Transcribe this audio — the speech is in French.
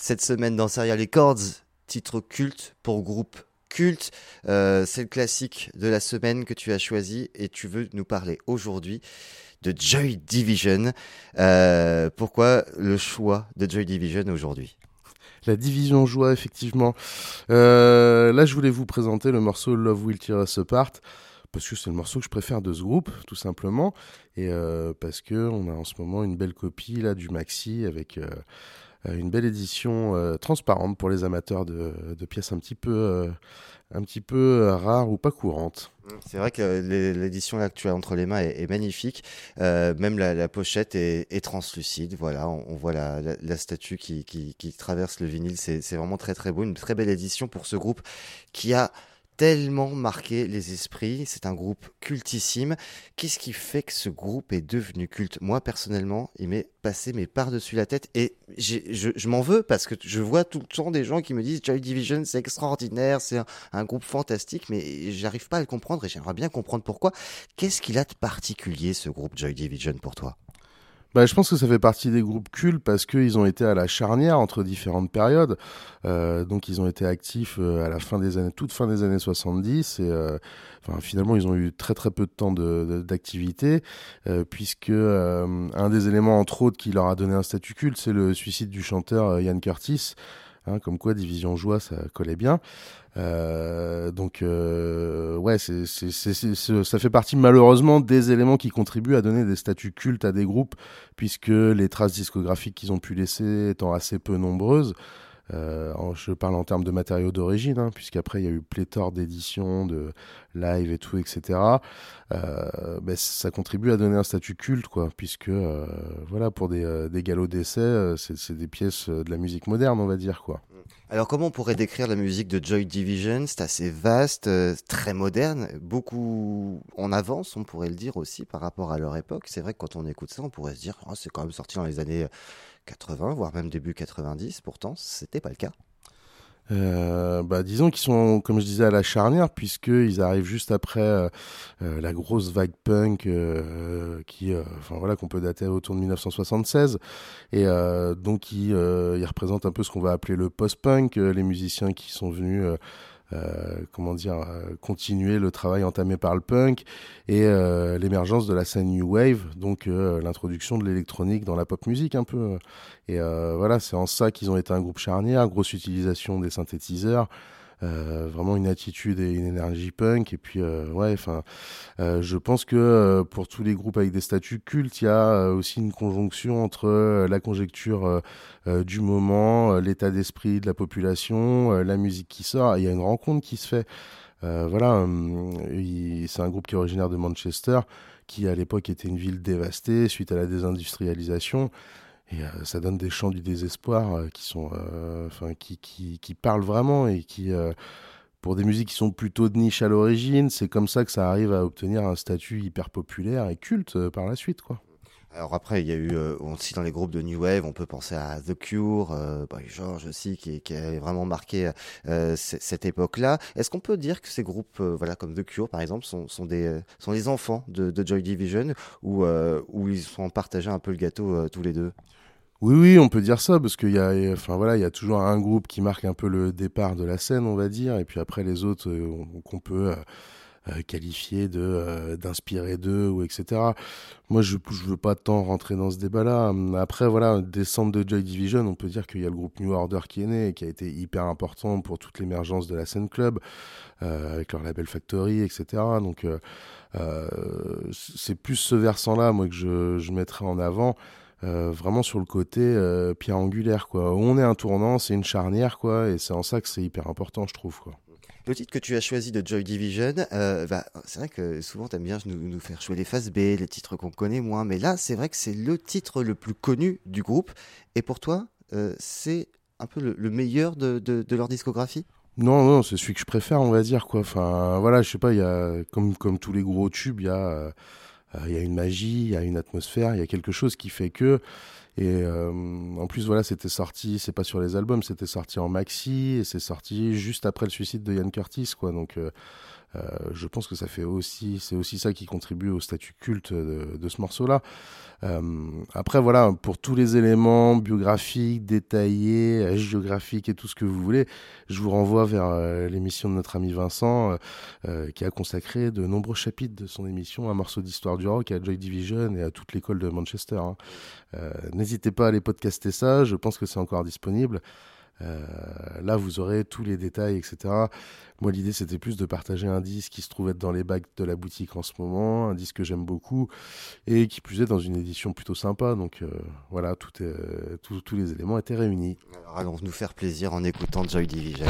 Cette semaine dans Serial Records, titre culte pour groupe culte. Euh, c'est le classique de la semaine que tu as choisi et tu veux nous parler aujourd'hui de Joy Division. Euh, pourquoi le choix de Joy Division aujourd'hui? La division joie, effectivement. Euh, là, je voulais vous présenter le morceau Love Will Tear Us Apart parce que c'est le morceau que je préfère de ce groupe, tout simplement, et parce que on a en ce moment une belle copie là du maxi avec une belle édition euh, transparente pour les amateurs de, pièces un petit peu, euh, un petit peu rares ou pas courantes. C'est vrai que l'édition que tu as entre les mains est, magnifique. même la, pochette est, translucide. Voilà, on, voit la, statue qui, qui, traverse le vinyle. C'est vraiment très très beau. Une très belle édition pour ce groupe qui a tellement marqué les esprits. C'est un groupe cultissime. Qu'est-ce qui fait que ce groupe est devenu culte? Moi, personnellement, il m'est passé mes par-dessus la tête et je, m'en veux parce que je vois tout le temps des gens qui me disent Joy Division, c'est extraordinaire, c'est un, groupe fantastique, mais j'arrive pas à le comprendre et j'aimerais bien comprendre pourquoi. Qu'est-ce qu'il a de particulier, ce groupe Joy Division, pour toi? Bah, je pense que ça fait partie des groupes cultes parce qu'ils ont été à la charnière entre différentes périodes. Euh, donc ils ont été actifs euh, à la fin des années, toute fin des années 70 et euh, enfin, finalement ils ont eu très très peu de temps d'activité de, puisque un des éléments entre autres qui leur a donné un statut culte c'est le suicide du chanteur Ian Curtis. Hein, comme quoi Division Joie ça collait bien. Euh, donc euh, ouais, c'est, ça fait partie malheureusement des éléments qui contribuent à donner des statuts cultes à des groupes, puisque les traces discographiques qu'ils ont pu laisser étant assez peu nombreuses. Euh, je parle en termes de matériaux d'origine, hein, puisqu'après il y a eu pléthore d'éditions, de live et tout, etc. Euh, ben, ça contribue à donner un statut culte, quoi, puisque euh, voilà, pour des, euh, des galops d'essai, euh, c'est des pièces de la musique moderne, on va dire, quoi. Alors comment on pourrait décrire la musique de Joy Division? C'est assez vaste, très moderne, beaucoup en avance, on pourrait le dire aussi par rapport à leur époque. C'est vrai que quand on écoute ça, on pourrait se dire, oh, c'est quand même sorti dans les années 80, voire même début 90. Pourtant, c'était pas le cas. Euh, bah, disons qu'ils sont, comme je disais, à la charnière, puisqu'ils arrivent juste après euh, euh, la grosse vague punk qui, enfin voilà, qu'on peut dater autour de 1976. Et donc, ils, ils représentent un peu ce qu'on va appeler le post-punk, les musiciens qui sont venus euh, comment dire, euh, continuer le travail entamé par le punk et euh, l'émergence de la scène new wave, donc l'introduction de l'électronique dans la pop musique un peu. Et voilà, c'est en ça qu'ils ont été un groupe charnière, grosse utilisation des synthétiseurs. Euh, vraiment une attitude et une énergie punk. Et puis, euh, ouais, enfin, euh, je pense que pour tous les groupes avec des statuts cultes, il y a aussi une conjonction entre la conjecture du moment, l'état d'esprit de la population, la musique qui sort. Il y a une rencontre qui se fait. voilà, c'est un groupe qui est originaire de Manchester, qui à l'époque était une ville dévastée suite à la désindustrialisation. Et euh, ça donne des chants du désespoir euh, qui sont, euh, enfin, qui, qui, qui, parlent vraiment et qui, pour des musiques qui sont plutôt de niche à l'origine, c'est comme ça que ça arrive à obtenir un statut hyper populaire et culte par la suite, quoi. Alors après, il y a eu aussi dans les groupes de New Wave, on peut penser à The Cure, euh, George aussi, qui, qui a vraiment marqué cette époque-là. Est-ce qu'on peut dire que ces groupes, voilà, comme The Cure par exemple, sont, des sont les enfants de, Joy Division, ou où ils sont partagés un peu le gâteau tous les deux? Oui, oui, on peut dire ça parce qu'il y a, enfin voilà, il y a toujours un groupe qui marque un peu le départ de la scène, on va dire, et puis après les autres euh, qu'on peut euh, euh, qualifier de d'inspirer d'eux ou etc. Moi, je je veux pas tant rentrer dans ce débat-là. Après, voilà, descente de Joy Division, on peut dire qu'il y a le groupe New Order qui est né et qui a été hyper important pour toute l'émergence de la scène club avec leur label Factory, etc. Donc c'est plus ce versant-là, moi, que je je mettrais en avant. Euh, vraiment sur le côté euh, pierre angulaire quoi. On est un tournant, c'est une charnière quoi, et c'est en ça que c'est hyper important je trouve quoi. Le titre que tu as choisi de Joy Division, euh, bah, c'est vrai que souvent tu aimes bien nous, faire jouer les phases B, les titres qu'on connaît moins, mais là c'est vrai que c'est le titre le plus connu du groupe, et pour toi c'est un peu le, meilleur de, leur discographie? Non, non, c'est celui que je préfère, on va dire quoi. Voilà, je sais pas, y a comme comme tous les gros tubes, il y a il y a une magie, il y a une atmosphère, il y a quelque chose qui fait que et euh, en plus, voilà, c'était sorti, c'est pas sur les albums, c'était sorti en maxi et c'est sorti juste après le suicide de Ian Curtis, quoi. Donc, euh, euh, je pense que ça fait aussi, c'est aussi ça qui contribue au statut culte de, ce morceau-là. Euh, après, voilà, pour tous les éléments biographiques, détaillés, géographiques et tout ce que vous voulez, je vous renvoie vers euh, l'émission de notre ami Vincent, qui a consacré de nombreux chapitres de son émission à un morceau d'histoire du rock, à Joy Division et à toute l'école de Manchester. Hein. N'hésitez pas à aller podcaster ça, je pense que c'est encore disponible. Euh, là, vous aurez tous les détails, etc. Moi, l'idée, c'était plus de partager un disque qui se trouve être dans les bacs de la boutique en ce moment, un disque que j'aime beaucoup, et qui plus est dans une édition plutôt sympa. Donc euh, voilà, est, tous les éléments étaient réunis. Alors allons nous faire plaisir en écoutant Joy Division.